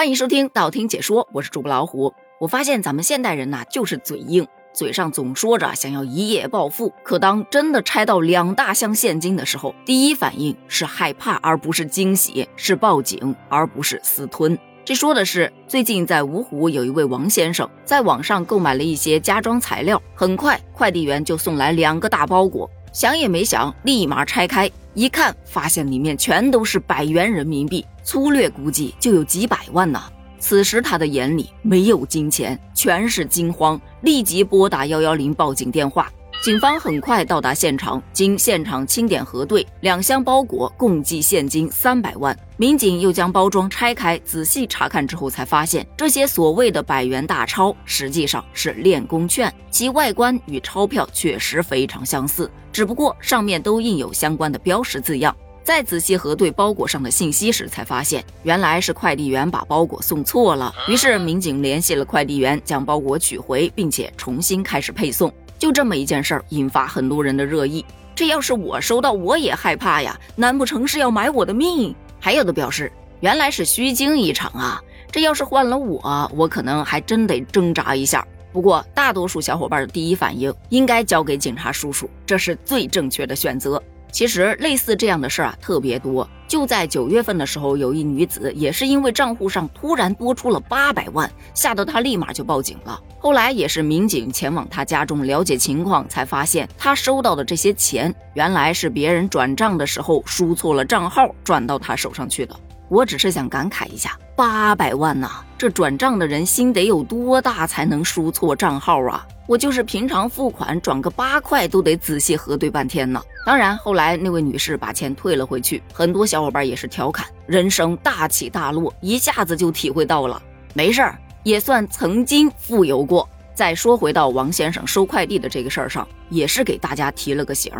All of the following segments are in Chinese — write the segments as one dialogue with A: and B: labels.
A: 欢迎收听道听解说，我是主播老虎。我发现咱们现代人呐，就是嘴硬，嘴上总说着想要一夜暴富，可当真的拆到两大箱现金的时候，第一反应是害怕，而不是惊喜；是报警，而不是私吞。这说的是最近在芜湖有一位王先生在网上购买了一些家装材料，很快快递员就送来两个大包裹，想也没想，立马拆开一看，发现里面全都是百元人民币。粗略估计就有几百万呢。此时他的眼里没有金钱，全是惊慌，立即拨打幺幺零报警电话。警方很快到达现场，经现场清点核对，两箱包裹共计现金三百万。民警又将包装拆开，仔细查看之后，才发现这些所谓的百元大钞实际上是练功券，其外观与钞票确实非常相似，只不过上面都印有相关的标识字样。再仔细核对包裹上的信息时，才发现原来是快递员把包裹送错了。于是民警联系了快递员，将包裹取回，并且重新开始配送。就这么一件事儿，引发很多人的热议。这要是我收到，我也害怕呀！难不成是要买我的命？还有的表示原来是虚惊一场啊！这要是换了我，我可能还真得挣扎一下。不过大多数小伙伴的第一反应应该交给警察叔叔，这是最正确的选择。其实类似这样的事儿啊特别多。就在九月份的时候，有一女子也是因为账户上突然多出了八百万，吓得她立马就报警了。后来也是民警前往她家中了解情况，才发现她收到的这些钱原来是别人转账的时候输错了账号，转到她手上去的。我只是想感慨一下，八百万呐，这转账的人心得有多大才能输错账号啊？我就是平常付款转个八块都得仔细核对半天呢。当然，后来那位女士把钱退了回去，很多小伙伴也是调侃：人生大起大落，一下子就体会到了。没事儿，也算曾经富有过。再说回到王先生收快递的这个事儿上，也是给大家提了个醒：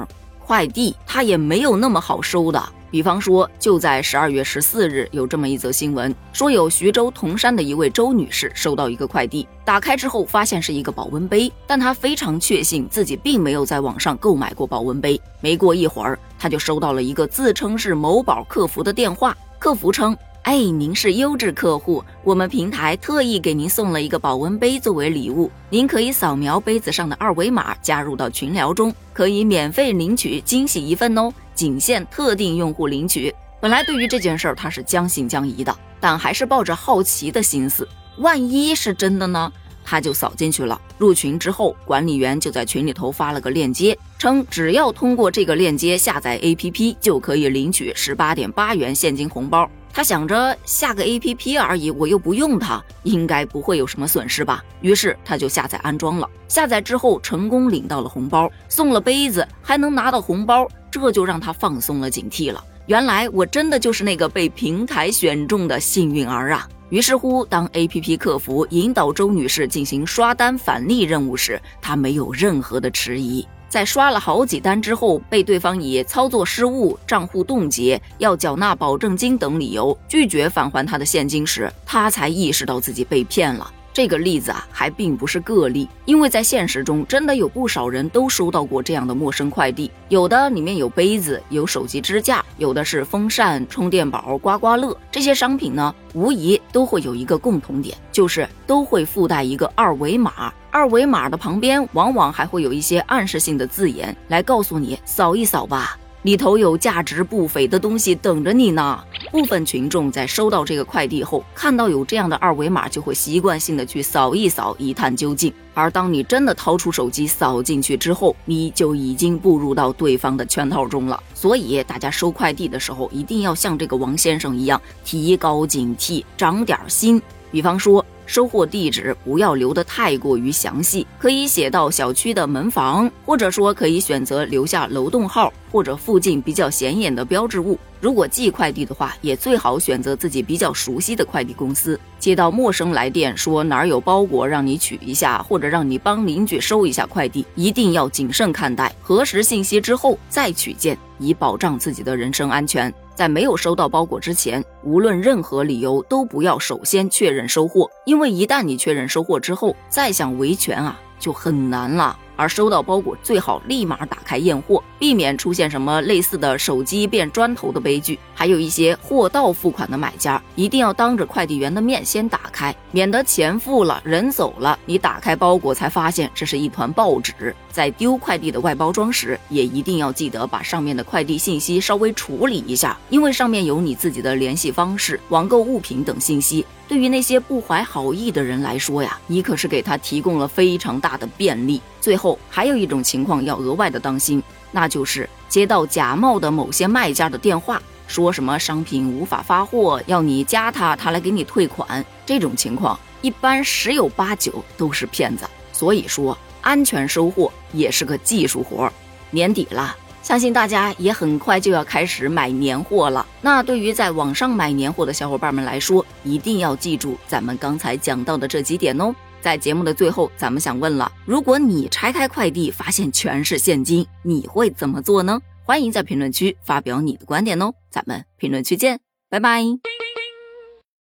A: 快递他也没有那么好收的。比方说，就在十二月十四日，有这么一则新闻，说有徐州铜山的一位周女士收到一个快递，打开之后发现是一个保温杯，但她非常确信自己并没有在网上购买过保温杯。没过一会儿，她就收到了一个自称是某宝客服的电话，客服称。哎，您是优质客户，我们平台特意给您送了一个保温杯作为礼物，您可以扫描杯子上的二维码加入到群聊中，可以免费领取惊喜一份哦，仅限特定用户领取。本来对于这件事儿他是将信将疑的，但还是抱着好奇的心思，万一是真的呢？他就扫进去了。入群之后，管理员就在群里头发了个链接，称只要通过这个链接下载 APP，就可以领取十八点八元现金红包。他想着下个 A P P 而已，我又不用它，应该不会有什么损失吧。于是他就下载安装了。下载之后成功领到了红包，送了杯子，还能拿到红包，这就让他放松了警惕了。原来我真的就是那个被平台选中的幸运儿啊！于是乎，当 A P P 客服引导周女士进行刷单返利任务时，他没有任何的迟疑。在刷了好几单之后，被对方以操作失误、账户冻结、要缴纳保证金等理由拒绝返还他的现金时，他才意识到自己被骗了。这个例子啊，还并不是个例，因为在现实中真的有不少人都收到过这样的陌生快递，有的里面有杯子、有手机支架，有的是风扇、充电宝、刮刮乐。这些商品呢，无疑都会有一个共同点，就是都会附带一个二维码，二维码的旁边往往还会有一些暗示性的字眼，来告诉你扫一扫吧。里头有价值不菲的东西等着你呢。部分群众在收到这个快递后，看到有这样的二维码，就会习惯性的去扫一扫，一探究竟。而当你真的掏出手机扫进去之后，你就已经步入到对方的圈套中了。所以，大家收快递的时候，一定要像这个王先生一样，提高警惕，长点心。比方说。收货地址不要留得太过于详细，可以写到小区的门房，或者说可以选择留下楼栋号或者附近比较显眼的标志物。如果寄快递的话，也最好选择自己比较熟悉的快递公司。接到陌生来电说哪儿有包裹让你取一下，或者让你帮邻居收一下快递，一定要谨慎看待，核实信息之后再取件，以保障自己的人身安全。在没有收到包裹之前，无论任何理由都不要首先确认收货，因为一旦你确认收货之后，再想维权啊就很难了。而收到包裹最好立马打开验货，避免出现什么类似的手机变砖头的悲剧。还有一些货到付款的买家，一定要当着快递员的面先打开，免得钱付了人走了，你打开包裹才发现这是一团报纸。在丢快递的外包装时，也一定要记得把上面的快递信息稍微处理一下，因为上面有你自己的联系方式、网购物品等信息。对于那些不怀好意的人来说呀，你可是给他提供了非常大的便利。最后还有一种情况要额外的当心，那就是接到假冒的某些卖家的电话，说什么商品无法发货，要你加他，他来给你退款。这种情况一般十有八九都是骗子。所以说，安全收货也是个技术活儿。年底了。相信大家也很快就要开始买年货了。那对于在网上买年货的小伙伴们来说，一定要记住咱们刚才讲到的这几点哦。在节目的最后，咱们想问了：如果你拆开快递发现全是现金，你会怎么做呢？欢迎在评论区发表你的观点哦。咱们评论区见，拜拜。